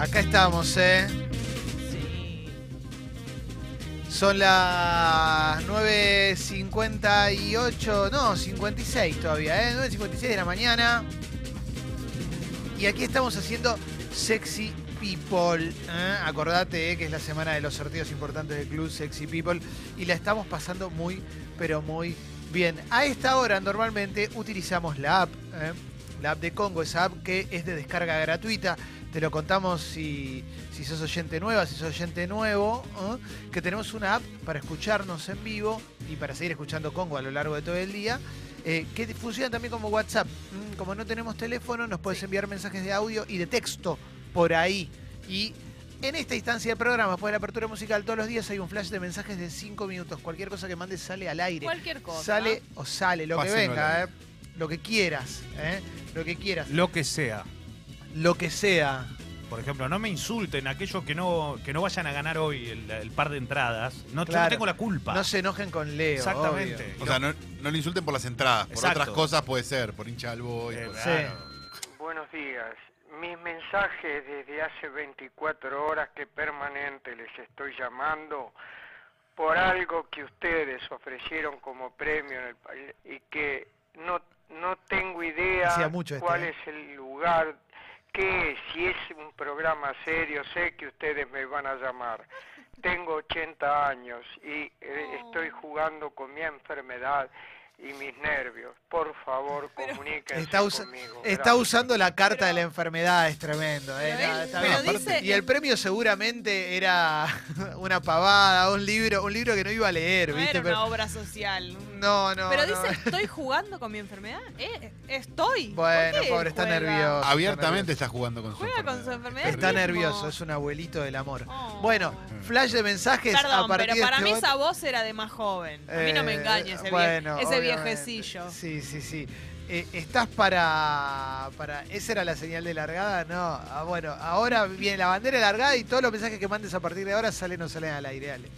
Acá estamos, ¿eh? Son las 9.58, no, 56 todavía, ¿eh? 9.56 de la mañana. Y aquí estamos haciendo Sexy People. ¿eh? Acordate ¿eh? que es la semana de los sorteos importantes del club Sexy People. Y la estamos pasando muy, pero muy bien. A esta hora normalmente utilizamos la app, ¿eh? la app de Congo, esa app que es de descarga gratuita. Te lo contamos si, si sos oyente nueva, si sos oyente nuevo, ¿eh? que tenemos una app para escucharnos en vivo y para seguir escuchando Congo a lo largo de todo el día, eh, que funciona también como WhatsApp. Como no tenemos teléfono, nos puedes enviar mensajes de audio y de texto por ahí. Y en esta instancia del programa, después de la apertura musical, todos los días hay un flash de mensajes de 5 minutos. Cualquier cosa que mandes sale al aire. Cualquier cosa. Sale o sale, lo que venga, ¿eh? lo que quieras, ¿eh? lo que quieras, Lo que sea. Lo que sea. Por ejemplo, no me insulten aquellos que no, que no vayan a ganar hoy el, el par de entradas. No, yo Claro. no tengo la culpa. No se enojen con Leo. Exactamente. obvio. O sea, no, no le insulten por las entradas. Por Exacto. otras cosas puede ser. Por hincha al boy. Eh, por- Sí. Buenos días. Mis mensajes desde hace 24 horas que permanente les estoy llamando por algo que ustedes ofrecieron como premio en el país y que no, no tengo idea Hacía mucho este, cuál ¿eh? es el lugar, qué es, si es un programa serio, sé que ustedes me van a llamar. Tengo 80 años y eh, estoy jugando con mi enfermedad y mis nervios. Por favor, comuníquense Está, usa- conmigo. está Gracias. usando la carta Pero- de la enfermedad, es tremendo. ¿eh? Pero No, él- está pero bien. dice- Y el premio seguramente era una pavada, un libro, un libro que no iba a leer, No ¿viste? era Pero- una obra social. No, no. Pero no. dice, estoy jugando con mi enfermedad. Eh, estoy. ¿Por Bueno, qué pobre, está juega? nervioso. Abiertamente está jugando con su Juega con su enfermedad. enfermedad. Está mismo. nervioso, es un abuelito del amor. Oh. Bueno, flash de mensajes a partir pero de para este mí esa voz era de más joven. A mí no me Eh, engañes ese, bueno, ese viejecillo. Sí, sí, sí. Eh, ¿Estás para, para. ¿Esa era la señal de largada? No. Ah, bueno, ahora viene la bandera de largada y todos los mensajes que mandes a partir de ahora salen o salen al aire. Dale.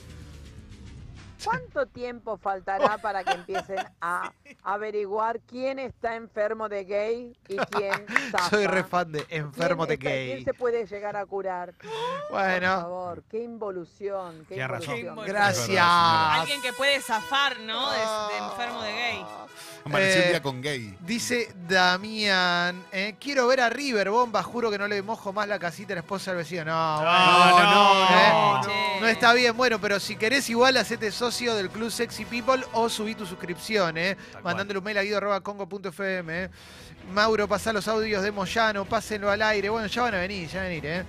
¿Cuánto tiempo faltará para que empiecen a averiguar quién está enfermo de gay y quién zafa? Soy re fan de ¿Quién enfermo de gay. ¿Quién se puede llegar a curar? Por Bueno, favor, qué involución, qué Tienes razón. involución. Gracias. Alguien que puede zafar, ¿no? De, de enfermo de gay. Amaneció Eh, un día con gay. Dice Damián, eh, quiero ver a River Bomba, juro que no le mojo más la casita a la esposa del vecino. No, bueno, no, ¿eh? no, Che. No está bien, bueno, pero si querés igual hacete socio del Club Sexy People o subí tu suscripción, ¿eh? Tal Mandándole un mail a guido.congo.fm, ¿eh? Mauro, pasá los audios de Moyano, pásenlo al aire. Bueno, ya van a venir, ya van a venir, ¿eh?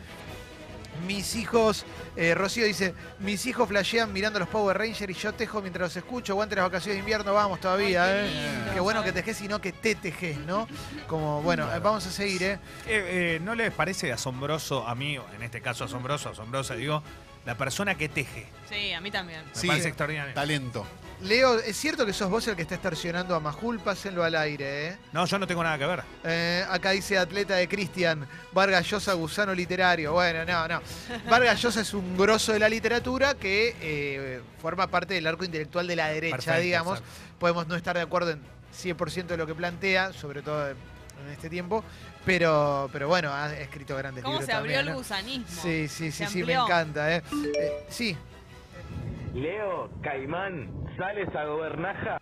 Mis hijos, eh, Rocío dice, mis hijos flashean mirando los Power Rangers y yo tejo mientras los escucho. Aguante las vacaciones de invierno, vamos todavía, Ay, qué ¿eh? Qué bueno que tejes y no que te tejes, ¿no? Como, bueno, eh, vamos a seguir, ¿eh? Eh, eh, ¿No les parece asombroso a mí, o en este caso asombroso, asombrosa, digo, la persona que teje? Sí, a mí también. Me Sí, parece extraordinario. Talento. Leo, ¿es cierto que sos vos el que está extorsionando a Majul? Pásenlo al aire, ¿eh? No, yo no tengo nada que ver. Eh, acá dice atleta de Cristian, Vargas Llosa, gusano literario. Bueno, no, no. Vargas Llosa es un grosso de la literatura que eh, forma parte del arco intelectual de la derecha, Perfecto, digamos. exacto. Podemos no estar de acuerdo en 100% de lo que plantea, sobre todo en en este tiempo, pero, pero bueno, ha escrito grandes ¿Cómo libros se abrió también, el ¿no? gusanismo? Sí, sí, sí, Se sí, me encanta. ¿eh? Eh, sí, Leo, Caimán, ¿sales a gobernaja?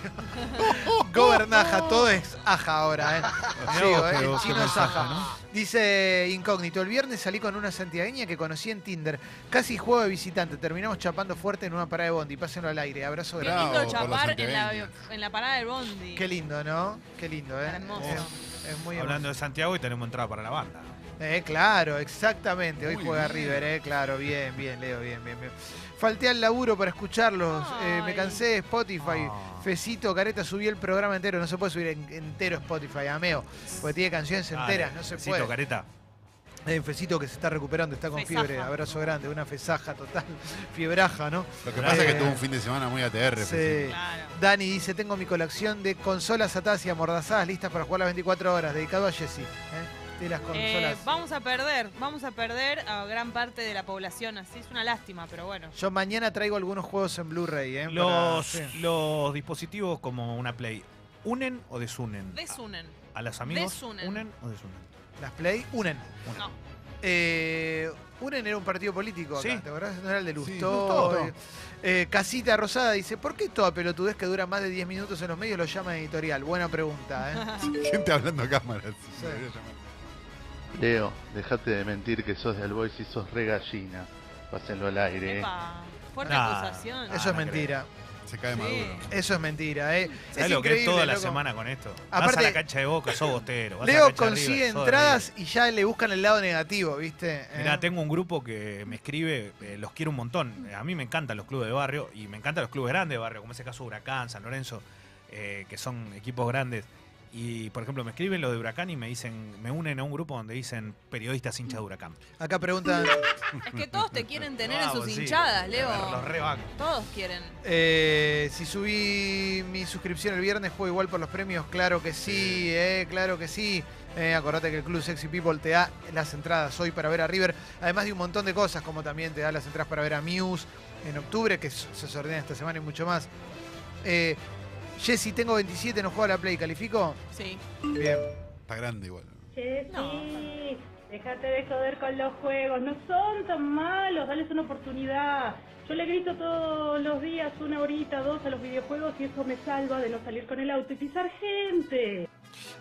Gobernaja, todo es aja ahora, ¿eh? ¿eh? El chino es aja. ¿no? Dice Incógnito, el viernes salí con una santiagueña que conocí en Tinder. Casi juego de visitante, terminamos chapando fuerte en una parada de bondi. Pásenlo al aire, abrazo Qué grande. Lindo chapar en la, santiagueños. en la parada del bondi. Qué lindo, ¿no? Qué lindo, ¿eh? Hermoso. Es, es muy Hablando de Santiago y tenemos entrada para la banda. Eh, claro, exactamente. Hoy Muy juega bien. River, eh, claro, bien, bien, Leo, bien, bien, bien. Falté al laburo para escucharlos. eh, me cansé de Spotify. Ah. Fecito, Careta, subí el programa entero. No se puede subir en- entero Spotify, ameo. Porque tiene canciones enteras, no se Besito, puede. careta. Eh, Fecito que se está recuperando, está con Fesaja. fiebre. Abrazo grande, una fesaja total. Fiebraja, ¿no? Lo que pasa es Eh, que tuvo un fin de semana muy ATR. Sí. Fecito. Claro. Dani dice, tengo mi colección de consolas Atasia amordazadas listas para jugar las 24 horas, dedicado a Jessy. ¿eh? De las Eh, consolas. vamos a perder, vamos a perder a gran parte de la población, así es una lástima, pero bueno. Yo mañana traigo algunos juegos en Blu-ray, ¿eh? Los, Para- sí. los dispositivos como una Play, ¿unen o desunen? Desunen. ¿A los amigos? Desunen. ¿Unen o desunen? Las Play unen. No. Eh, UNEN era un partido político acá, Sí. ¿te acordás? No era el de Sí, Lustó. Eh, Casita Rosada dice, ¿por qué toda pelotudez que dura más de 10 minutos en los medios lo llama editorial? Buena pregunta, ¿eh? Gente hablando a cámaras. Sí. Leo, dejate de mentir que sos del Boys y sos re gallina. Pásenlo al aire. eh. Epa, fuerte Nah. acusación. Ah, Eso es no mentira. Se cae Sí. maduro. Eso es mentira, ¿eh? ¿Sabés es lo que es increíble, toda la loco. semana con esto? Vas Aparte, la cancha de Boca, sos bostero. vas a la Leo cancha de consigue River, sos de entradas y ya le buscan el lado negativo, ¿viste? Eh, Mirá, tengo un grupo que me escribe, eh, los quiero un montón. Eh, A mí me encantan los clubes de barrio y me encantan los clubes grandes de barrio, como ese caso Huracán, San Lorenzo, eh, que son equipos grandes. Y, por ejemplo, me escriben los de Huracán y me dicen, me unen a un grupo donde dicen periodistas hinchas de Huracán. Acá preguntan, Es que todos te quieren tener en sus sí. hinchadas, Leo. Los rebanco. Todos quieren. eh, si subí mi suscripción el viernes, ¿juego igual por los premios? Claro que sí, eh, claro que sí. Eh, acordate que el Club Sexy People te da las entradas hoy para ver a River, además de un montón de cosas, como también te da las entradas para ver a Muse en octubre, que se sortea esta semana y mucho más. Eh, Jessy, tengo 27, no juego a la Play, ¿califico? Sí. Bien. Está grande igual. Che, No. sí, déjate de joder con los juegos, no son tan malos, dales una oportunidad. Yo le grito todos los días una horita, dos a los videojuegos y eso me salva de no salir con el auto y pisar gente.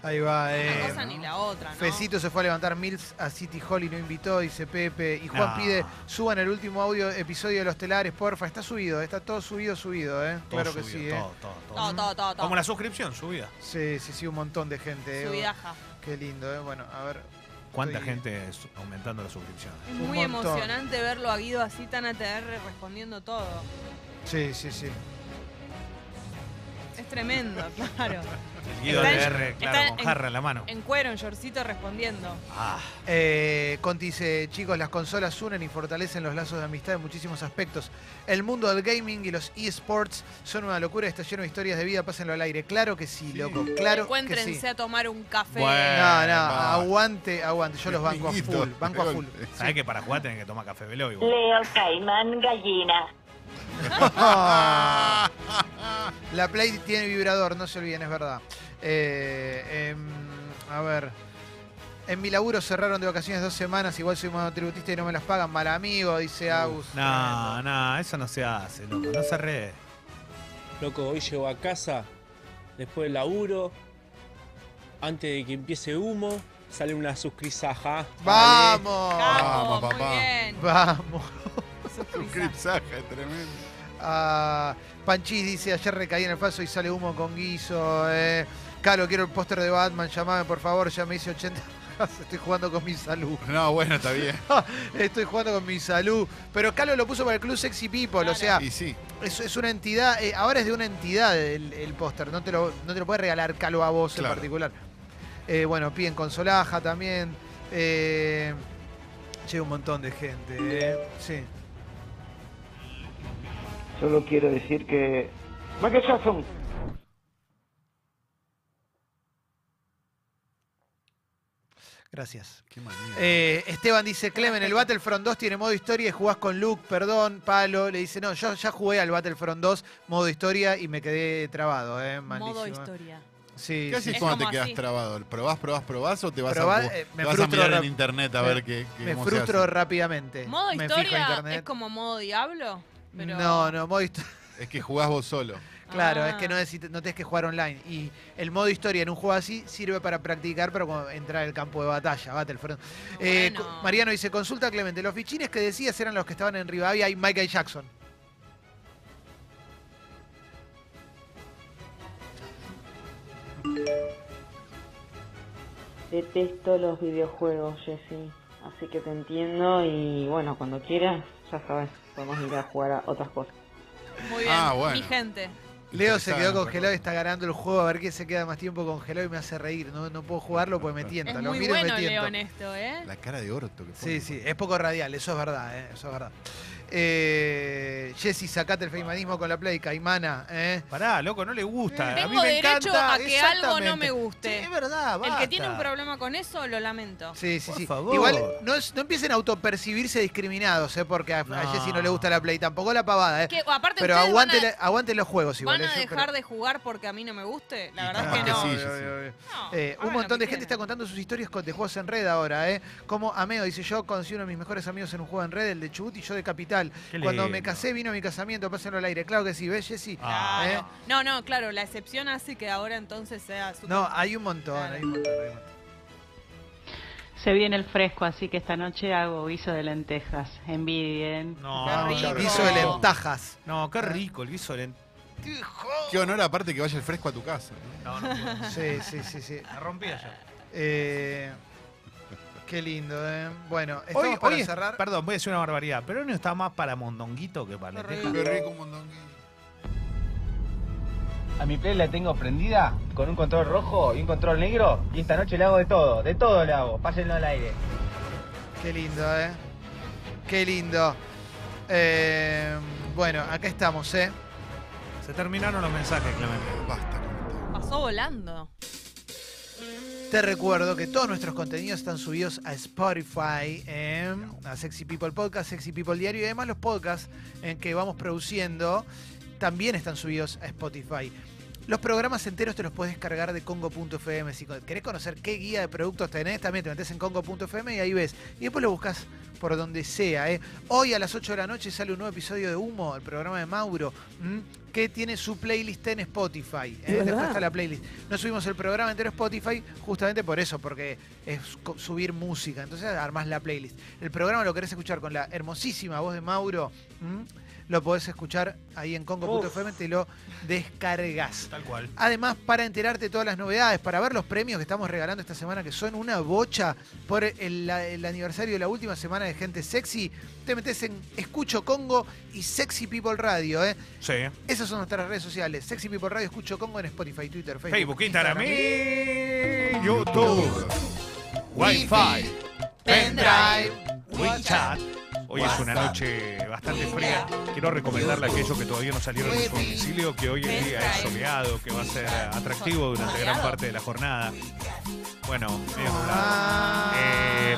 Ahí va. Una Eh, cosa ni la otra, ¿no? Fecito se fue a levantar Mills a City Hall y no invitó, dice Pepe. Y Juan No. pide, suban el último audio episodio de Los Telares, porfa. Está subido, está todo subido, subido, ¿eh? Todo claro que subido, sí, ¿eh? todo, todo, todo. Todo, todo, todo. todo. Como la suscripción, subida. Sí, sí, sí, un montón de gente. ¿eh? Subidaja. Qué lindo, ¿eh? Bueno, a ver. ¿Cuánta Estoy- gente es aumentando la suscripción? Es muy emocionante verlo a Guido así tan ATR respondiendo todo. Sí, sí, sí. Es tremendo, claro. El Guido Está en- LR, claro, con en- jarra en la mano. En cuero, en shortcito respondiendo. Ah, Eh, Conti dice, chicos, las consolas unen y fortalecen los lazos de amistad en muchísimos aspectos. El mundo del gaming y los eSports son una locura, está lleno de historias de vida, pásenlo al aire. Claro que sí, Sí. loco, claro que Encuéntrense sí. a tomar un café. Bueno. No, no, va. aguante, aguante. Yo los banco a full, banco a de full. ¿sabés que para jugar tenés que tomar café velo igual? Leo Caimán Gallina. La Play tiene vibrador, no se olviden, es verdad. Eh, em, a ver. En mi laburo cerraron de vacaciones dos semanas, igual soy monotributista y no me las pagan. Mal amigo, dice Agus. No, no, eso no se hace, loco. No se re. Loco, hoy llego a casa, después del laburo, antes de que empiece humo, sale una suscrisaja. ¡Vamos! Vamos, muy papá. bien. ¡Vamos! Un cripsaje tremendo. Ah, Panchis dice, ayer recaí en el paso y sale humo con guiso. Eh. Calo, quiero el póster de Batman, llamame por favor, ya me hice 80. Estoy jugando con mi salud. No, bueno, está bien. Estoy jugando con mi salud. Pero Calo lo puso para el Club Sexy People, o sea, Y sí. es, es una entidad, eh, ahora es de una entidad el, el póster, no, te lo, no te lo puede regalar Calo a vos en particular. Eh, bueno, piden consolaja también. Eh, che, un montón de gente. eh. Sí. Solo quiero decir que... Michael Jackson. Gracias. Qué manía. Eh, Esteban dice, Clemen, el Battlefront 2 tiene modo historia y jugás con Luke, perdón, Palo. Le dice, no, yo ya jugué al Battlefront 2, modo historia, y me quedé trabado, eh, malísimo. Modo historia. Sí, ¿Qué haces Es cuando como te quedas así. trabado? ¿Probás, probás, probás o te vas Probá- a, eh, me te vas a frustro mirar en internet a me- ver qué, qué- Me cómo se frustro hace? rápidamente. Modo me historia internet. es como modo diablo. Pero... No, no, modo historia. Es que jugás vos solo. Claro, Ah. es que no, necesita- no tenés que jugar online. Y el modo historia en un juego así sirve para practicar, pero como entrar al campo de batalla, Battlefront. Eh, Bueno. Mariano dice, consulta Clemente, los fichines que decías eran los que estaban en Rivadavia y Michael Jackson. Detesto los videojuegos, Jessy. Así que te entiendo y bueno, cuando quieras, ya sabes, podemos ir a jugar a otras cosas. Muy bien, Ah, bueno. mi gente. Leo se quedó congelado y está ganando el juego a ver quién se queda más tiempo congelado y me hace reír. No, no puedo jugarlo porque me tienta. Es lo muy miro y bueno me tiento. Leo en esto, ¿eh? La cara de orto que pone. Sí, sí, es poco radial, eso es verdad, ¿eh? eso es verdad. Eh, Jessy, sacate el feimanismo con la play, Caimana. ¿eh? Pará, loco, no le gusta. a mí Tengo me derecho encanta. a que algo no me guste. Sí, es verdad, El que tiene un problema con eso, lo lamento. Sí, sí, Por sí. favor. Igual no, es- no empiecen a autopercibirse discriminados, ¿eh? porque a, a No. Jessy no le gusta la play, tampoco la pavada. ¿eh? Que, aparte, Pero aguante, a, la- los juegos igual. ¿van a ¿eh? Dejar pero- de jugar porque a mí no me guste. La verdad es que no. sí, sí, Eh, un montón de gente está contando sus historias con- de juegos en red ahora, ¿eh? Como Ameo dice, yo conocí uno de mis mejores amigos en un juego en red, el de Chubut y yo de Capital. Cuando me casé vino a mi casamiento, pásenlo al aire. Claro que sí, ¿ves, Jessy? Ah. ¿Eh? No, no, claro, la excepción hace que ahora entonces sea súper- No, hay un montón, Claro. hay un montón. hay un montón. Se viene el fresco, así que esta noche hago guiso de lentejas. Envidien. No, Qué rico. Guiso de lentajas. No, qué rico el guiso de lent- Qué honor aparte que vaya el fresco a tu casa. No, no. Sí, sí, sí, sí. La rompí ayer. Eh, qué lindo, ¿eh? Bueno, Hoy, estamos para hoy es- cerrar. perdón, voy a decir una barbaridad, pero hoy no está más para mondonguito que para Qué lenteja. Qué rico un mondonguito. A mi play la tengo prendida con un control rojo y un control negro y esta noche le hago de todo, de todo le hago, pásenlo al aire. Qué lindo, ¿eh? Qué lindo. Eh, bueno, acá estamos, ¿eh? Se terminaron los mensajes, Clemente. Basta. Pasó volando. Te recuerdo que todos nuestros contenidos están subidos a Spotify, ¿eh? a Sexy People Podcast, Sexy People Diario y además los podcasts en que vamos produciendo también están subidos a Spotify. Los programas enteros te los puedes descargar de congo.fm. Si querés conocer qué guía de productos tenés, también te metes en congo.fm y ahí ves. Y después lo buscas por donde sea. ¿eh? Hoy a las 8 de la noche sale un nuevo episodio de Humo, el programa de Mauro, que tiene su playlist en Spotify. ¿eh? Después está la playlist. No subimos el programa entero a Spotify justamente por eso, porque es subir música. Entonces armás la playlist. El programa lo querés escuchar con la hermosísima voz de Mauro. ¿m? Lo podés escuchar ahí en congo.fm, te lo descargas. Tal cual. Además, para enterarte de todas las novedades, para ver los premios que estamos regalando esta semana, que son una bocha por el, aniversario de la última semana de Gente Sexy, te metes en Escucho Congo y Sexy People Radio. ¿eh? Sí. Esas son nuestras redes sociales. Sexy People Radio, Escucho Congo en Spotify, Twitter, Facebook, Facebook, Instagram, y y YouTube. Wi-Fi, pendrive, WeChat. Hoy es una noche bastante fría. Quiero recomendarle a aquellos que todavía no salieron de su domicilio que hoy en día es soleado, que va a ser atractivo durante gran parte de la jornada. Bueno, medio nublado. Eh,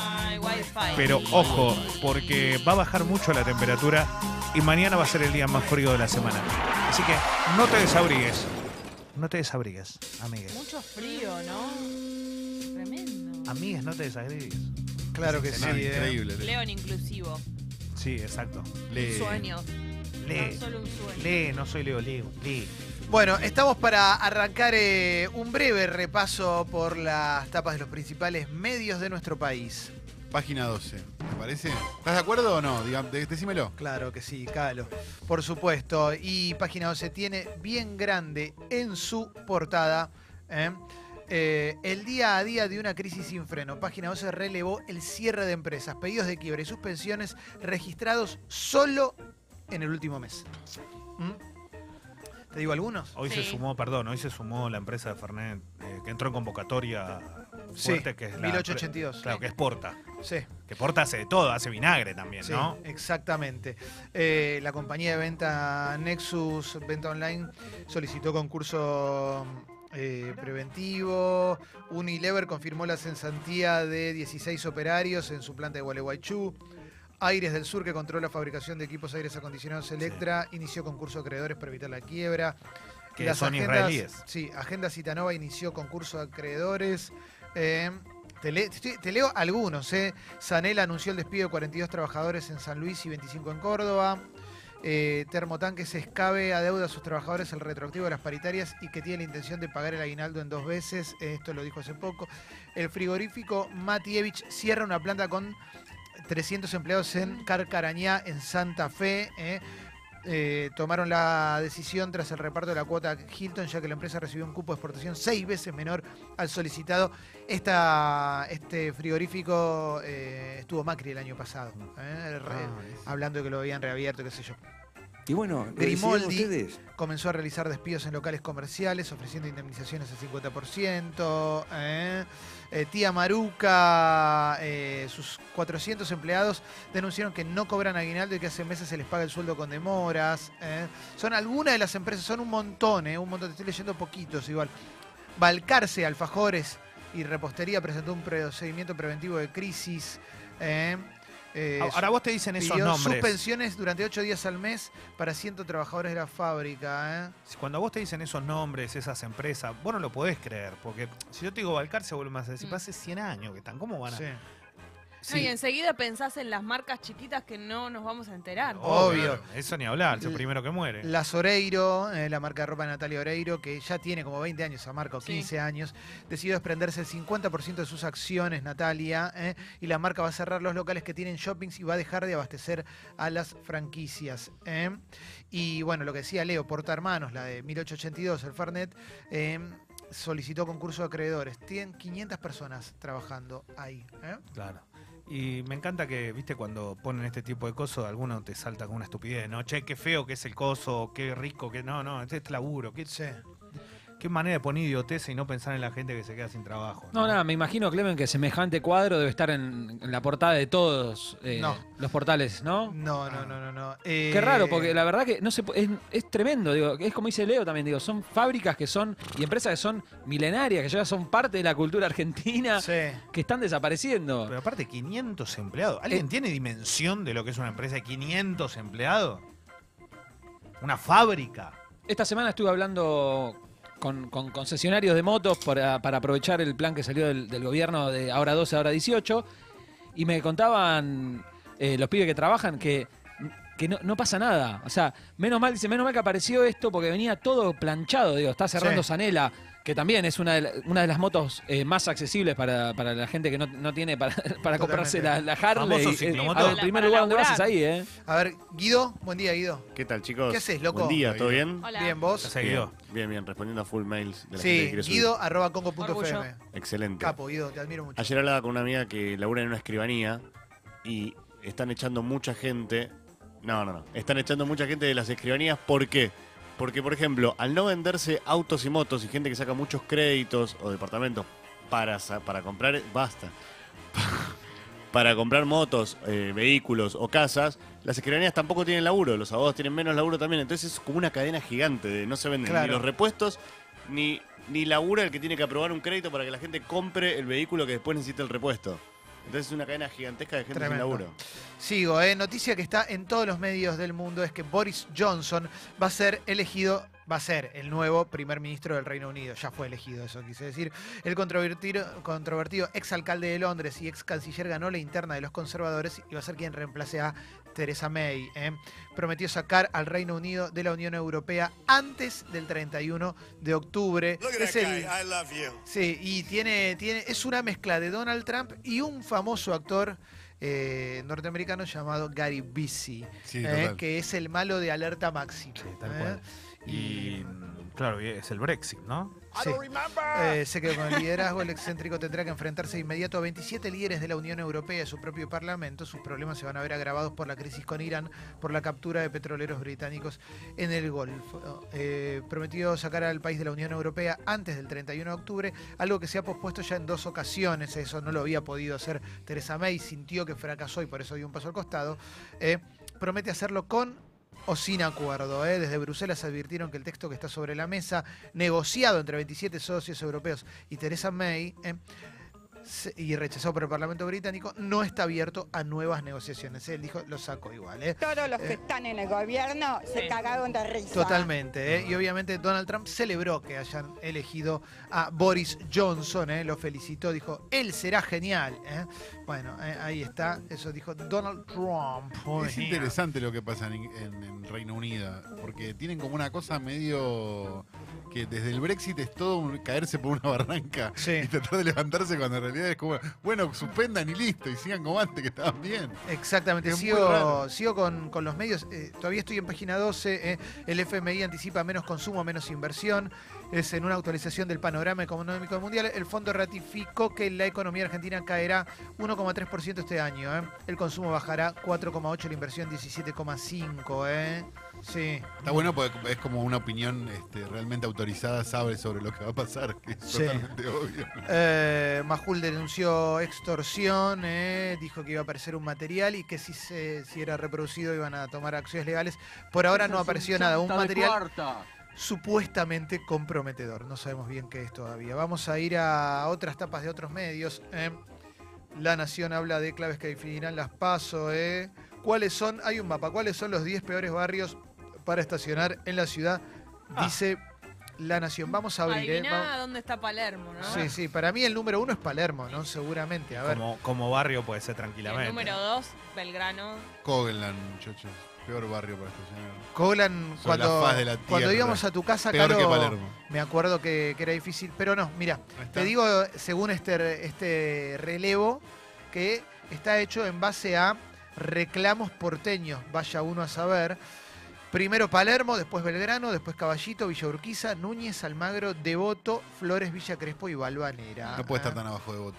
pero ojo, porque va a bajar mucho la temperatura y mañana va a ser el día más frío de la semana. Así que no te desabrigues. No te desabrigues, amigues. Mucho frío, ¿no? Tremendo. Amigues, no te desabrigues. Claro que sí. No, ¿eh? increíble. Leo en inclusivo. Sí, exacto. Lee. Un sueño. Lee. Tan solo un sueño. Lee, no soy Leo, Leo, lee. Bueno, estamos para arrancar eh, un breve repaso por las tapas de los principales medios de nuestro país. Página 12, ¿te parece? ¿Estás de acuerdo o no? Diga- de- decímelo. Claro que sí, Calo. Por supuesto. Y Página 12 tiene bien grande en su portada ¿eh? Eh, el día a día de una crisis sin freno. Página 12 relevó el cierre de empresas, pedidos de quiebra y suspensiones registrados solo en el último mes. ¿Mm? ¿Te digo algunos? Hoy se sumó, perdón, hoy se sumó la empresa de Fernet eh, que entró en convocatoria fuerte, Sí, que es la 1882. Claro, que es Porta. Sí. Que Porta hace de todo, hace vinagre también, Sí, ¿no? exactamente. Eh, la compañía de venta Nexus, venta online, solicitó concurso eh, preventivo. Unilever confirmó la cesantía de 16 operarios en su planta de Gualeguaychú. Aires del Sur, que controla la fabricación de equipos aires acondicionados Electra, inició concurso de acreedores para evitar la quiebra. Que son israelíes. Sí, Agenda Citanova inició concurso de acreedores. Eh, te, le- te- te leo algunos. Eh. Sanela anunció el despido de 42 trabajadores en San Luis y 25 en Córdoba. Eh, Termotanques escabe adeuda a sus trabajadores el retroactivo de las paritarias y que tiene la intención de pagar el aguinaldo en dos veces. Eh, Esto lo dijo hace poco. El frigorífico Matievich cierra una planta con 300 empleados en Carcarañá, en Santa Fe. eh. Eh, tomaron la decisión tras el reparto de la cuota Hilton, ya que la empresa recibió un cupo de exportación seis veces menor al solicitado. Esta, este frigorífico eh, estuvo Macri el año pasado, eh, re- Ah, hablando de que lo habían reabierto, qué sé yo. Y bueno, Grimaldi comenzó a realizar despidos en locales comerciales, ofreciendo indemnizaciones al 50%. ¿eh? Eh, Tía Maruca, eh, sus 400 empleados denunciaron que no cobran aguinaldo y que hace meses se les paga el sueldo con demoras. Son algunas de las empresas, son un montón, un montón, te estoy leyendo poquitos igual. Balcarce, Alfajores y Repostería presentó un procedimiento preventivo de crisis. ¿Eh? Ahora vos te dicen esos pidió nombres. suspensiones durante ocho días al mes para 100 trabajadores de la fábrica. ¿eh? Cuando vos te dicen esos nombres, esas empresas, vos no lo podés creer. Porque si yo te digo Balcarce, vos me vas a decir, Mm. hace 100 años que están. ¿Cómo van a...? Sí. No, y enseguida pensás en las marcas chiquitas que no nos vamos a enterar. Obvio. Eso ni hablar, es el primero que muere. La Soreiro, eh, la marca de ropa de Natalia Oreiro, que ya tiene como 20 años esa marca, o Sí. 15 años, decidió desprenderse el 50% de sus acciones, Natalia, eh, y la marca va a cerrar los locales que tienen shoppings y va a dejar de abastecer a las franquicias. eh. Y bueno, lo que decía Leo, Porta Hermanos, la de 1882, el Farnet, eh, solicitó concurso de acreedores. Tienen 500 personas trabajando ahí. eh. Claro. Y me encanta que, viste, cuando ponen este tipo de cosas, alguno te salta con una estupidez, ¿no? Che, qué feo que es el coso, qué rico, que no, no, este es laburo. Qué, qué manera de poner idiotez y no pensar en la gente que se queda sin trabajo. No, nada, me imagino, Clemen, que semejante cuadro debe estar en, en la portada de todos eh, No. los portales, ¿no? No, no, no, no. no. Eh, Qué raro, porque la verdad que no se es, es tremendo, digo, es como dice Leo también, digo, son fábricas que son y empresas que son milenarias, que ya son parte de la cultura argentina, que están desapareciendo. Pero aparte, 500 empleados. ¿Alguien tiene dimensión de lo que es una empresa de 500 empleados? Una fábrica. Esta semana estuve hablando con, con concesionarios de motos para, para aprovechar el plan que salió del, del gobierno de ahora 12, ahora 18, y me contaban eh, los pibes que trabajan que, que no, no pasa nada. O sea, menos mal, dice, menos mal que apareció esto porque venía todo planchado, digo, está cerrando Sí. Que también es una de, la- una de las motos eh, más accesibles para, para la gente que no, no tiene para, para comprarse la, la Harley. Famoso Eh, ciclomotor. a ver, Para- el primer lugar donde vas es ahí, ¿eh? A ver, Guido, buen día, Guido. ¿Qué tal, chicos? ¿Qué haces, loco? Buen día, ¿todo bien? Hola. Bien, vos. Bien, Guido. bien, bien, respondiendo a full mails de la gente que Sí, subir. Guido arroba congo.fm. Excelente. Capo, Guido, te admiro mucho. Ayer hablaba con una amiga que labura en una escribanía y están echando mucha gente. No, no, no. Están echando mucha gente de las escribanías. ¿Por qué? Porque, por ejemplo, al no venderse autos y motos y gente que saca muchos créditos o departamentos para, para comprar. Basta. para comprar motos, eh, vehículos o casas, las escribanías tampoco tienen laburo. Los abogados tienen menos laburo también. Entonces es como una cadena gigante de no se venden Claro. ni los repuestos ni, ni labura el que tiene que aprobar un crédito para que la gente compre el vehículo que después necesita el repuesto. Entonces es una cadena gigantesca de gente Tremendo. sin laburo. Sigo, ¿eh? Noticia que está en todos los medios del mundo es que Boris Johnson va a ser elegido, va a ser el nuevo primer ministro del Reino Unido. Ya fue elegido, eso quise decir. El controvertido, controvertido ex alcalde de Londres y ex canciller ganó la interna de los conservadores y va a ser quien reemplace a Theresa May. ¿eh? Prometió sacar al Reino Unido de la Unión Europea antes del 31 de octubre. Es el- Sí, y tiene, tiene, es una mezcla de Donald Trump y un famoso actor eh, norteamericano llamado Gary Busey, Sí, eh, que es el malo de Alerta Máxima. Tal eh. cual. Y claro, y es el Brexit, ¿no? Sí. Eh, se quedó con el liderazgo. El excéntrico tendrá que enfrentarse de inmediato a 27 líderes de la Unión Europea y a su propio Parlamento. Sus problemas se van a ver agravados por la crisis con Irán, por la captura de petroleros británicos en el Golfo. Eh, prometió sacar al país de la Unión Europea antes del 31 de octubre, algo que se ha pospuesto ya en dos ocasiones. Eso no lo había podido hacer Theresa May, sintió que fracasó y por eso dio un paso al costado. Eh, promete hacerlo con o sin acuerdo. ¿eh? Desde Bruselas advirtieron que el texto que está sobre la mesa, negociado entre 27 socios europeos y Theresa May, ¿eh? Y rechazado por el Parlamento británico, no está abierto a nuevas negociaciones. Él dijo, lo saco igual. ¿eh? Todos los que Eh, están en el gobierno se cagaron de risa. Totalmente, ¿eh? y obviamente Donald Trump celebró que hayan elegido a Boris Johnson, ¿eh? lo felicitó, dijo, él será genial. ¿eh? Bueno, ¿eh? ahí está, eso dijo Donald Trump. Es interesante lo que pasa en, en- en Reino Unido, porque tienen como una cosa medio que desde el Brexit es todo un- caerse por una barranca y tratar de levantarse cuando en realidad es como, bueno, suspendan y listo, y sigan como antes, que estaban bien. Exactamente, Es sigo, sigo con, con los medios. eh, todavía estoy en página 12. eh, el FMI anticipa menos consumo, menos inversión. Es en una actualización del panorama económico mundial. El fondo ratificó que la economía argentina caerá 1,3% este año. eh. El consumo bajará 4,8%, la inversión 17,5%. Eh. Sí. Está bueno porque es como una opinión este, realmente autorizada, sabe sobre lo que va a pasar, que es Sí. totalmente obvio. Eh, Majul denunció extorsión, eh, dijo que iba a aparecer un material y que si, se, si era reproducido iban a tomar acciones legales. Por ahora no apareció nada, un material supuestamente comprometedor. No sabemos bien qué es todavía. Vamos a ir a otras tapas de otros medios. eh. La Nación habla de claves que definirán las pasos. Eh. ¿Cuáles son? Hay un mapa. ¿Cuáles son los 10 peores barrios para estacionar en la ciudad? Dice La Nación. Vamos a abrir. eh. Dónde está Palermo, ¿no? Sí, sí, para mí el número uno es Palermo, ¿no? Seguramente. A ver. Como, como barrio puede ser el tranquilamente. número dos, Belgrano. Cogelan, muchachos. Peor barrio para estacionar. Coglan, Sobre cuando, cuando íbamos a tu casa, Peor que Caro, Palermo. me acuerdo que, que era difícil, pero no, mira, te digo, según este, este relevo, que está hecho en base a reclamos porteños, vaya uno a saber. Primero Palermo, después Belgrano, después Caballito, Villa Urquiza, Núñez, Almagro, Devoto, Flores, Villa Crespo y Balvanera. No puede estar Ah, tan abajo de voto.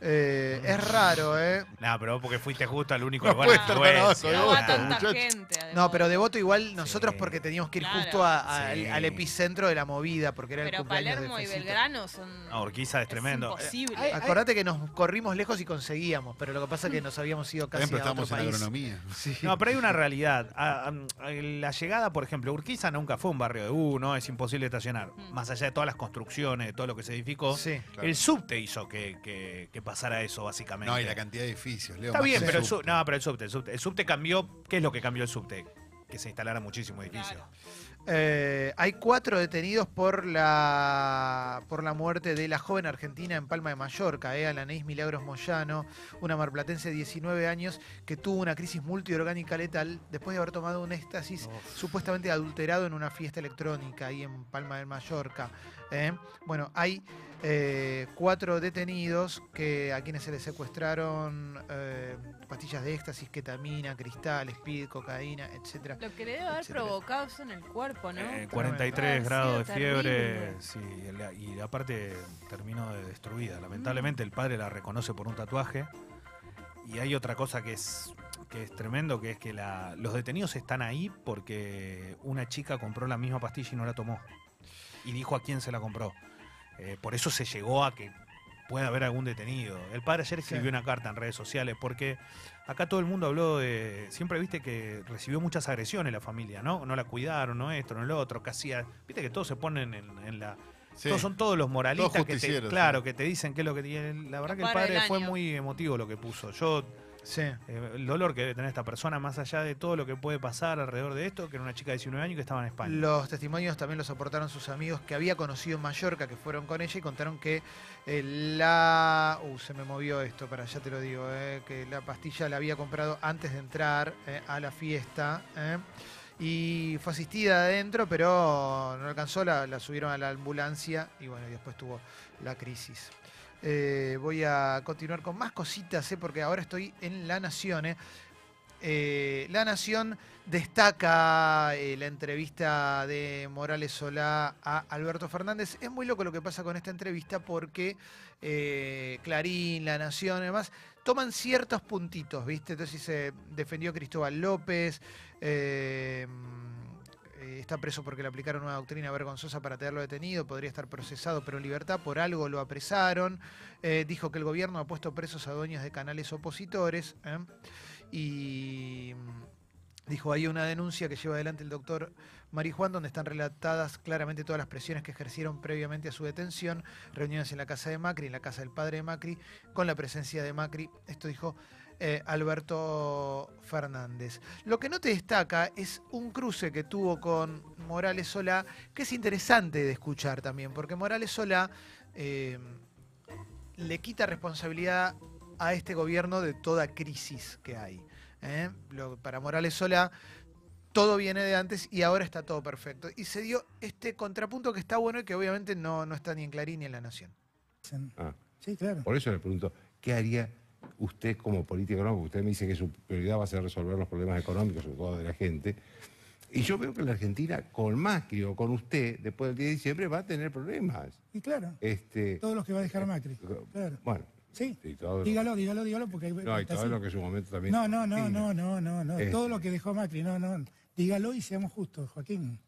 Eh, es raro, ¿eh? No, pero porque fuiste justo al único No lugar puede de estar tan abajo de No va voto, tanta muchachos. gente. además. No, pero Devoto igual nosotros porque teníamos que ir Claro. justo a- a- Sí. al, al epicentro de la movida, porque era el Pero cumpleaños Palermo de y Fecito. Belgrano son. No, Urquiza es tremendo. imposible. Eh, Acordate que nos corrimos lejos y conseguíamos, pero lo que pasa es que nos habíamos ido casi Siempre a otro estamos en país. agronomía. Sí. No, pero hay una realidad. Ah, ah, La llegada, por ejemplo, Urquiza nunca fue un barrio de U, ¿no? Es imposible estacionar. Más allá de todas las construcciones, de todo lo que se edificó. Sí. Claro. El subte hizo que, que- que pasara eso, básicamente. No, y la cantidad de edificios, Leo. Está bien, pero el, subte. sub- no, pero el subte, el subte. El subte cambió. ¿Qué es lo que cambió el subte? Que se instalara muchísimo edificio. Eh, hay cuatro detenidos por la, por la muerte de la joven argentina en Palma de Mallorca, eh, Milagros Moyano, una marplatense de 19 años que tuvo una crisis multiorgánica letal después de haber tomado un éxtasis supuestamente adulterado en una fiesta electrónica ahí en Palma de Mallorca. eh. Bueno, hay eh, cuatro detenidos que a quienes se les secuestraron eh, pastillas de éxtasis, ketamina, cristal, speed, cocaína, etcétera. Lo que le debe haber etcétera. provocado eso en el cuerpo, ¿no? Eh, Debe 43 haber grados de fiebre. Sí, la- y aparte terminó de destruida. Lamentablemente el padre la reconoce por un tatuaje. Y hay otra cosa que es, que es tremendo, que es que la- los detenidos están ahí porque una chica compró la misma pastilla y no la tomó. Y dijo a quién se la compró. Eh, por eso se llegó a que pueda haber algún detenido. El padre ayer escribió Sí. una carta en redes sociales porque acá todo el mundo habló de. Siempre viste que recibió muchas agresiones la familia, ¿no? No la cuidaron, no esto, no lo otro, que hacía. Viste que todos se ponen en, en la. Sí. Todos son todos los moralistas Todos que te, claro, sí. que te dicen qué es lo que tiene. La verdad que el padre fue muy emotivo lo que puso. Yo Sí. eh, el dolor que debe tener esta persona, más allá de todo lo que puede pasar alrededor de esto, que era una chica de 19 años y que estaba en España. Los testimonios también los aportaron sus amigos que había conocido en Mallorca, que fueron con ella y contaron que eh, la... Uh, se me movió esto, para ya te lo digo, eh, que la pastilla la había comprado antes de entrar a la fiesta. y fue asistida adentro, pero no alcanzó, la, la subieron a la ambulancia y bueno, y después tuvo la crisis. Eh, voy a continuar con más cositas, eh, porque ahora estoy en La Nación. eh. La Nación destaca la entrevista de Morales Solá a Alberto Fernández. Es muy loco lo que pasa con esta entrevista porque Clarín, La Nación y demás toman ciertos puntitos, ¿viste? Entonces se defendió Cristóbal López. Está preso porque le aplicaron una doctrina vergonzosa para tenerlo detenido, podría estar procesado pero en libertad, por algo lo apresaron. Eh, dijo que el gobierno ha puesto presos a dueños de canales opositores. ¿eh? Y mm, dijo, hay una denuncia que lleva adelante el doctor Marijuán, donde están relatadas claramente todas las presiones que ejercieron previamente a su detención, reuniones en la casa de Macri, en la casa del padre de Macri, con la presencia de Macri. Esto dijo eh, Alberto Fernández. Lo que no te destaca es un cruce que tuvo con Morales Solá, que es interesante de escuchar también, porque Morales Solá eh, le quita responsabilidad a este gobierno de toda crisis que hay. ¿eh? Lo- para Morales Solá, todo viene de antes y ahora está todo perfecto. Y se dio este contrapunto que está bueno y que obviamente no, no está ni en Clarín ni en La Nación. Sí, claro. Por eso le pregunto, ¿qué haría usted como político económico? Usted me dice que su prioridad va a ser resolver los problemas económicos, sobre todo de la gente. Y yo veo que la Argentina, con Macri o con usted, después del 10 de diciembre, va a tener problemas. Y claro, Este, todo lo que va a dejar Macri. Claro. bueno, Sí, dígalo, dígalo, dígalo, porque hay no, y todo así. lo que en su momento también. No, no, no, no, no, no, no. Este. Todo lo que dejó Macri, no, no. Dígalo y seamos justos, Joaquín.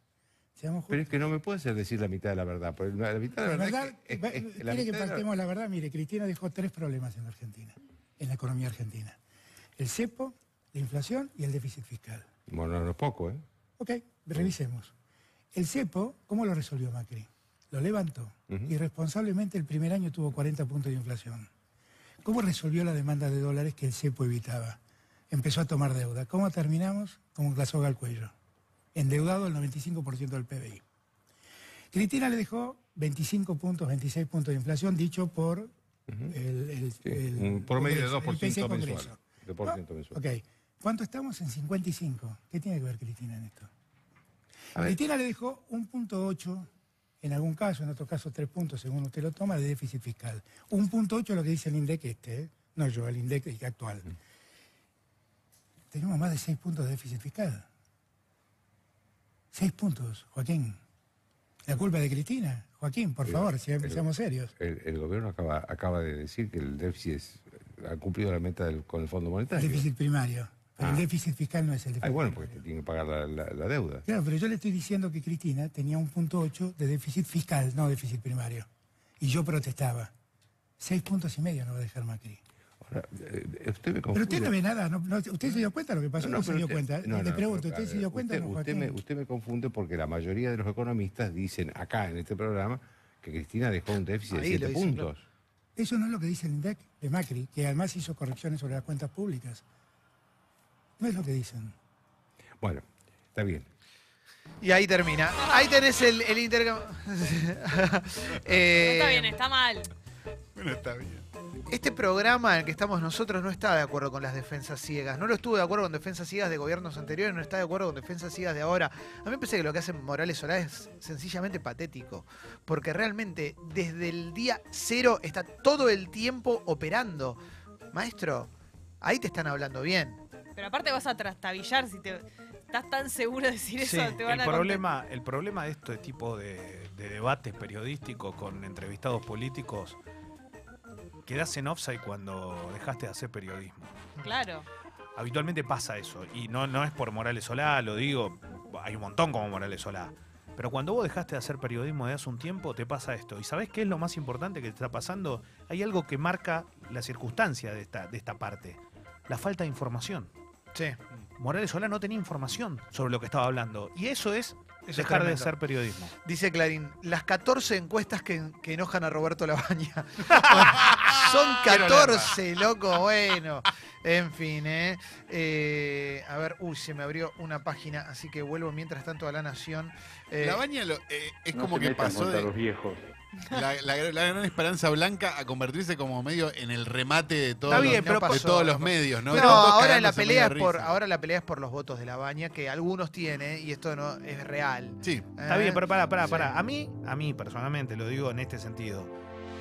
Seamos Pero justos. es que no me puede hacer decir la mitad de la verdad. porque la mitad de la La verdad, verdad, es que- es- es- la quiere que mitad de la- partemos la verdad. Mire, Cristina dejó tres problemas en la Argentina, en la economía argentina. El cepo, la inflación y el déficit fiscal. Bueno, no es poco, ¿eh? Ok, revisemos. El cepo, ¿cómo lo resolvió Macri? Lo levantó. Irresponsablemente el primer año tuvo 40 puntos de inflación. ¿Cómo resolvió la demanda de dólares que el cepo evitaba? Empezó a tomar deuda. ¿Cómo terminamos? Como la soga al cuello. Endeudado el 95% del PBI. Cristina le dejó 25 puntos, 26 puntos de inflación, dicho por el, el- el- Un promedio de Congreso, 2% el PC mensual. Congreso. 2% mensual. Ok. ¿Cuánto estamos? En 55. ¿Qué tiene que ver Cristina en esto? A ver. Cristina le dejó un punto 8, en algún caso, en otro caso tres puntos, según usted lo toma, de déficit fiscal. Un punto 8 es lo que dice el INDEC este, ¿eh? no yo, el INDEC actual. Tenemos más de 6 puntos de déficit fiscal. 6 puntos, Joaquín. ¿La culpa de Cristina? Joaquín, por favor, pero- seamos serios. El, el gobierno acaba, acaba de decir que el déficit es- ha cumplido la meta del- con el Fondo El Monetario. déficit primario. Pero Ah. el déficit fiscal no es el déficit Ay, bueno, porque tiene que pagar la, la- la deuda. Claro, pero yo le estoy diciendo que Cristina tenía un punto 8 de déficit fiscal, no déficit primario. Y yo protestaba. Seis puntos y medio no va a dejar Macri. Ahora, eh, usted me Pero usted no ve nada, no- no- ¿usted se dio cuenta de lo que pasó? No, se dio usted- cuenta. no, le pregunto, ¿usted se dio cuenta o usted, no, usted me, usted me confunde porque la mayoría de los economistas dicen acá en este programa que Cristina dejó un déficit de Ahí 7 lo dicen, puntos. Eso no es lo que dice el INDEC de Macri, que además hizo correcciones sobre las cuentas públicas. No es lo que dicen. Bueno, está bien. Y ahí termina. Ahí tenés el, el intercambio. Eh, No está bien, está mal. Bueno, está bien. Este programa en el que estamos nosotros no está de acuerdo con las defensas ciegas. No lo estuve de acuerdo con defensas ciegas de gobiernos anteriores, no está de acuerdo con defensas ciegas de ahora. A mí me parece que lo que hace Morales Solá es sencillamente patético. Porque realmente desde el día cero está todo el tiempo operando. Maestro, ahí te están hablando bien. Pero aparte vas a trastabillar si te estás tan seguro de decir Sí, eso. Te van el, a problema, el problema de este tipo de, de debates periodísticos con entrevistados políticos, quedás en offside cuando dejaste de hacer periodismo. Claro. Habitualmente pasa eso, y no, no es por Morales Solá, lo digo, hay un montón como Morales Solá. Pero cuando vos dejaste de hacer periodismo de hace un tiempo, te pasa esto. ¿Y sabés qué es lo más importante que te está pasando? Hay algo que marca la circunstancia de esta, de esta parte. La falta de información. Sí. Morales Solá no tenía información sobre lo que estaba hablando. Y eso es es dejar de hacer periodismo. Dice Clarín, las 14 encuestas que, que enojan a Roberto Labaña. Son Quiero 14, loco, bueno. En fin, ¿eh? Eh, A ver, uy, se me abrió una página, así que vuelvo mientras tanto a La Nación. Eh, La baña lo- eh, es No como se que metan pasó contra de los viejos. La, la- la gran esperanza blanca a convertirse como medio en el remate de todos, Está bien, los, pero de pasó, todos los medios, ¿no? Todos ahora la pelea es por risa. ahora la pelea es por los votos de la baña que algunos tiene y esto no es real. Sí. Está ¿Eh? bien, pero pará, pará, Sí. pará. A mí, a mí personalmente, lo digo en este sentido.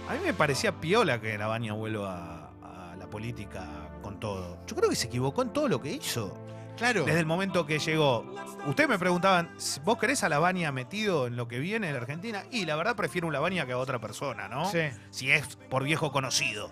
A mí me parecía piola que la baña vuelva a, a la política con todo. Yo creo que se equivocó en todo lo que hizo. Claro. Desde el momento que llegó. Ustedes me preguntaban, "Si ¿vos querés a la baña metido en lo que viene de la Argentina? Y la verdad prefiero una baña que a otra persona, ¿no? Sí. Si es por viejo conocido.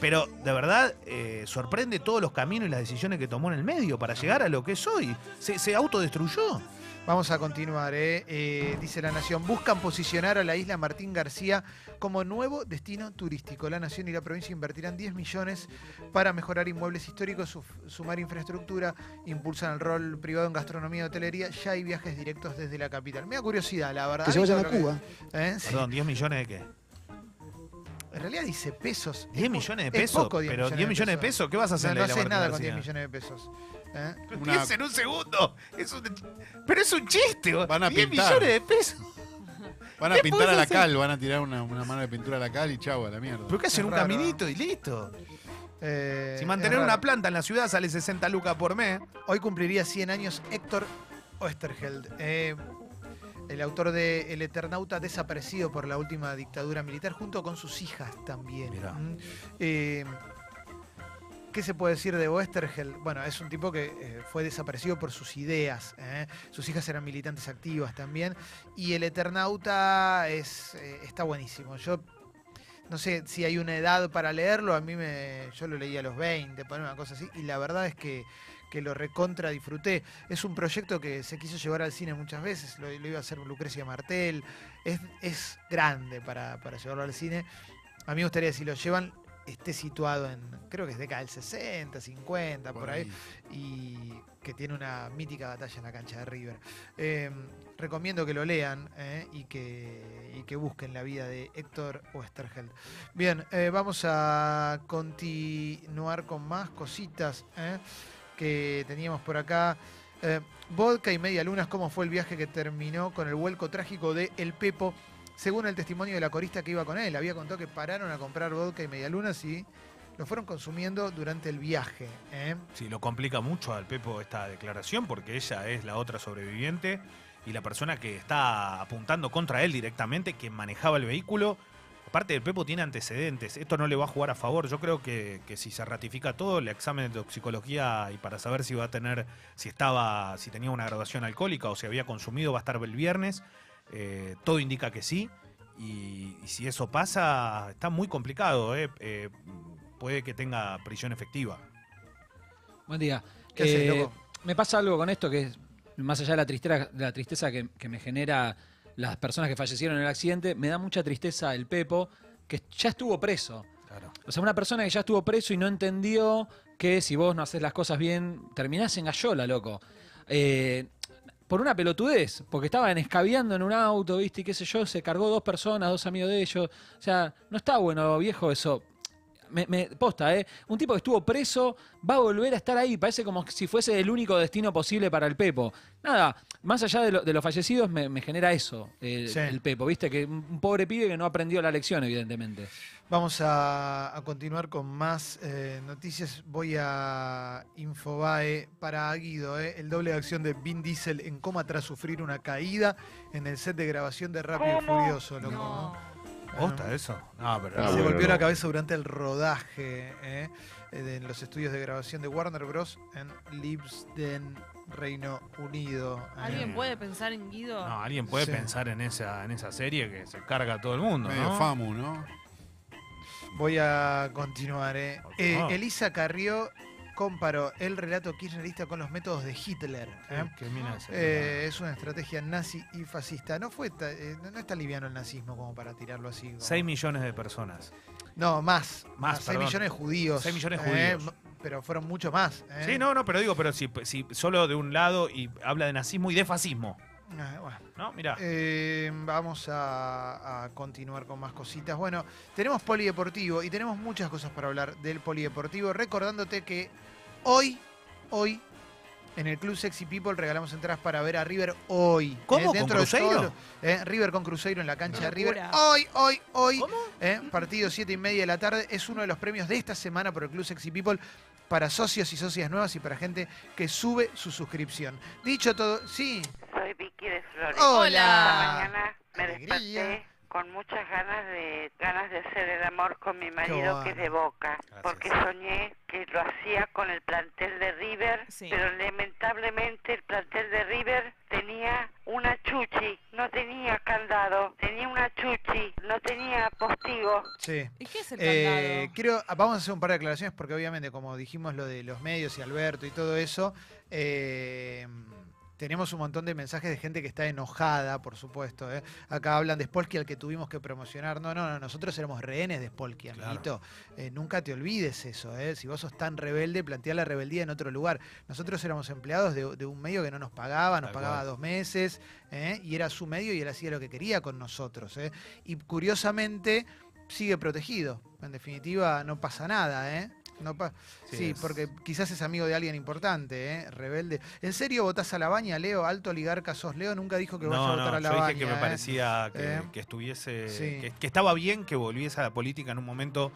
Pero de verdad eh, sorprende todos los caminos y las decisiones que tomó en el medio para llegar a lo que es hoy. Se, se autodestruyó. Vamos a continuar, ¿eh? Eh, dice La Nación. Buscan posicionar a la isla Martín García como nuevo destino turístico. La Nación y la provincia invertirán 10 millones para mejorar inmuebles históricos, su- sumar infraestructura, impulsan el rol privado en gastronomía y hotelería. Ya hay viajes directos desde la capital. Me da curiosidad, la verdad. Que se ¿Viste vayan a que- Cuba. ¿Eh? Perdón, ¿10 millones de qué? En realidad dice pesos. ¿10 Es po- millones de es pesos? poco Pero 10 millones de pesos, ¿qué vas a hacer No, no haces nada con García? 10 millones de pesos. ¿Eh? Una- Piensa en un segundo. Es un- pero es un chiste. Van a 10 pintar. millones de pesos. Van a ¿Qué pintar a la hacer? cal, van a tirar una, una mano de pintura a la cal y chau, a la mierda. ¿Pero qué hacen? Es Un raro, caminito y listo. Eh, Si mantener una planta en la ciudad sale 60 lucas por mes. Hoy cumpliría 100 años Héctor Oesterheld. Eh, el autor de El Eternauta desaparecido por la última dictadura militar, junto con sus hijas también. Mirá. Mm. Eh, ¿Qué se puede decir de Westergel? Bueno, es un tipo que eh, fue desaparecido por sus ideas. ¿eh? Sus hijas eran militantes activas también. Y el Eternauta es, eh, está buenísimo. Yo no sé si hay una edad para leerlo. A mí me. Yo lo leí a los 20, poner una cosa así. Y la verdad es que, que lo recontra disfruté. Es un proyecto que se quiso llevar al cine muchas veces. Lo, lo iba a hacer Lucrecia Martel. Es, es grande para, para llevarlo al cine. A mí me gustaría, si lo llevan, esté situado en, creo que es década del 60, 50, por, Por ahí, ahí. y que tiene una mítica batalla en la cancha de River. Eh, recomiendo que lo lean eh, y, que, y que busquen la vida de Héctor Westergeld. Bien, eh, vamos a continuar con más cositas eh, que teníamos por acá. Vodka y media lunas, ¿cómo fue el viaje que terminó con el vuelco trágico de El Pepo? Según el testimonio de la corista que iba con él, había contado que pararon a comprar vodka y medialunas y lo fueron consumiendo durante el viaje. ¿eh? Sí, lo complica mucho al Pepo esta declaración porque ella es la otra sobreviviente y la persona que está apuntando contra él directamente, quien manejaba el vehículo. Aparte, el Pepo tiene antecedentes. Esto no le va a jugar a favor. Yo creo que, si se ratifica todo, el examen de toxicología y para saber si va a tener, si estaba, si tenía una graduación alcohólica o si había consumido, va a estar el viernes. Eh, todo indica que sí. Y, y si eso pasa, está muy complicado. eh. Eh, puede que tenga prisión efectiva. Buen día. ¿Qué haces, loco? Me pasa algo con esto que es, más allá de la tristeza, de la tristeza que, que me genera las personas que fallecieron en el accidente, me da mucha tristeza el Pepo, que ya estuvo preso. O sea, una persona que ya estuvo preso y no entendió que si vos no haces las cosas bien, terminás en gallola, loco. Eh, por una pelotudez, porque estaban escabeando en un auto, ¿viste? Y qué sé yo, se cargó dos personas, dos amigos de ellos. O sea, no está bueno, viejo, eso. Me, me- posta, ¿eh? Un tipo que estuvo preso va a volver a estar ahí. Parece como si fuese el único destino posible para el Pepo. Nada, más allá de, lo- de los fallecidos, me, me genera eso, el, Sí. el Pepo, ¿viste? Que un pobre pibe que no aprendió la lección, evidentemente. Vamos a, a continuar con más eh, noticias. Voy a Infobae para Guido, eh, el doble de acción de Vin Diesel en coma tras sufrir una caída en el set de grabación de Rápido y Furioso. loco, ¿no? ¿Posta eso? No, pero se no. golpeó bueno, la cabeza durante el rodaje eh, de en los estudios de grabación de Warner Bros. en Libsden, Reino Unido. eh. ¿Alguien puede pensar en Guido? No, alguien puede Sí. pensar en esa, en esa serie que se carga a todo el mundo, Medio ¿no? famu, ¿no? Voy a continuar. eh. Eh, Ah. Elisa Carrió comparó el relato kirchnerista con los métodos de Hitler. ¿eh? Eh, es una estrategia nazi y fascista. No fue ta- eh, no no es tan liviano el nazismo como para tirarlo así. como- 6 millones de personas. No, más. Más, 6 perdón. millones de judíos. 6 millones de judíos. pero fueron mucho más. Sí, no, no, pero digo, pero si, si solo de un lado y habla de nazismo y de fascismo. Ah, bueno. No, mira. Eh, vamos a, a continuar con más cositas. Bueno, tenemos polideportivo y tenemos muchas cosas para hablar del polideportivo. Recordándote que hoy, hoy, en el Club Sexy People regalamos entradas para ver a River hoy. ¿Cómo? ¿Con de Cruzeiro? los- eh, River con Cruzeiro en la cancha de River. Locura. Hoy, hoy, hoy. eh, partido 7 y media de la tarde. Es uno de los premios de esta semana por el Club Sexy People para socios y socias nuevas y para gente que sube su suscripción. Dicho todo, sí. Soy Vicky de Flores. Hola. Esta mañana me Alegría. desperté con muchas ganas de ganas de hacer el amor con mi marido bueno. que es de Boca, porque soñé que lo hacía con el plantel de River, pero lamentablemente el plantel de River tenía una chuchi, no tenía candado, tenía una chuchi, no tenía postigo. Sí. ¿Y qué es el Eh, candado? quiero, vamos a hacer un par de aclaraciones porque obviamente como dijimos lo de los medios y Alberto y todo eso, eh, tenemos un montón de mensajes de gente que está enojada, por supuesto. ¿eh? Acá hablan de Spolky al que tuvimos que promocionar. No, no, no, nosotros éramos rehenes de Spolky, amiguito. Eh, nunca te olvides eso. ¿eh? Si vos sos tan rebelde, plantea la rebeldía en otro lugar. Nosotros éramos empleados de, de un medio que no nos pagaba, nos Tal pagaba cual. dos meses, ¿eh? y era su medio y él hacía lo que quería con nosotros. ¿eh? Y curiosamente sigue protegido. En definitiva, no pasa nada, ¿eh? No pa- Sí, porque quizás es amigo de alguien importante, ¿eh? Rebelde. ¿En serio votás a la baña, Leo? Alto oligarca sos Leo, nunca dijo que vaya a No, votar no, a la yo baña. dije que me ¿eh? parecía que, ¿Eh? que estuviese, Sí. que, que estaba bien que volviese a la política en un momento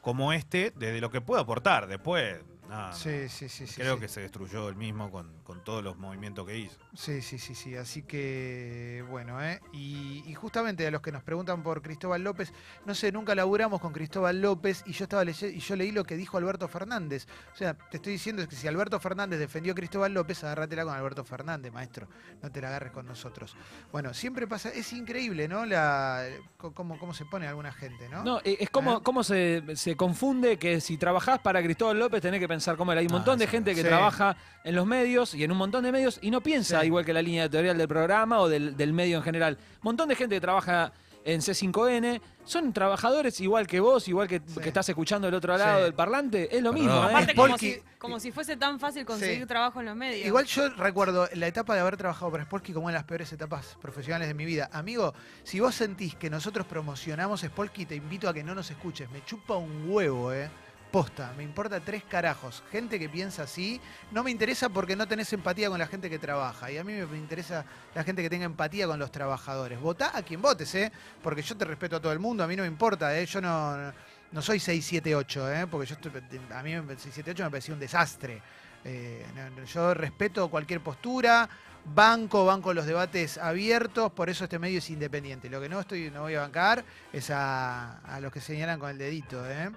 como este, desde lo que puedo aportar. Después, No, no. Sí, sí, sí, sí, Creo sí. que se destruyó el mismo con, con todos los movimientos que hizo. Sí, sí, sí, sí. Así que, bueno, ¿eh? Y, y justamente a los que nos preguntan por Cristóbal López, no sé, nunca laburamos con Cristóbal López y yo estaba leyendo y yo leí lo que dijo Alberto Fernández. O sea, te estoy diciendo que si Alberto Fernández defendió a Cristóbal López, agárratela con Alberto Fernández, maestro. No te la agarres con nosotros. Bueno, siempre pasa, es increíble, ¿no? La, cómo, cómo se pone alguna gente, ¿no? No, eh, es como, como se, se confunde que si trabajás para Cristóbal López tenés que pensar como él. Hay un montón de gente que Sí. trabaja en los medios y en un montón de medios y no piensa Sí. igual que la línea editorial del programa o del, del medio en general. Un montón de gente que trabaja en C5N son trabajadores igual que vos, igual que, que estás escuchando del otro lado Sí. del parlante. Es lo mismo. ¿eh? Aparte, como si, como si fuese tan fácil conseguir Sí. trabajo en los medios. Igual yo recuerdo la etapa de haber trabajado para Spolky como en las peores etapas profesionales de mi vida. Amigo, si vos sentís que nosotros promocionamos Spolky, te invito a que no nos escuches. Me chupa un huevo, eh. Posta, me importa tres carajos. Gente que piensa así, no me interesa porque no tenés empatía con la gente que trabaja. Y a mí me interesa la gente que tenga empatía con los trabajadores. Votá a quien votes, ¿eh? Porque yo te respeto a todo el mundo, a mí no me importa, ¿eh? Yo no, no soy 678, ¿eh? Porque yo estoy, a mí 678 me parecía un desastre. Eh, yo respeto cualquier postura, banco, banco los debates abiertos, por eso este medio es independiente. Lo que no estoy, no voy a bancar es a, los que señalan con el dedito. ¿eh?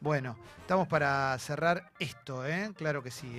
Bueno, estamos para cerrar esto, ¿eh? claro que sí.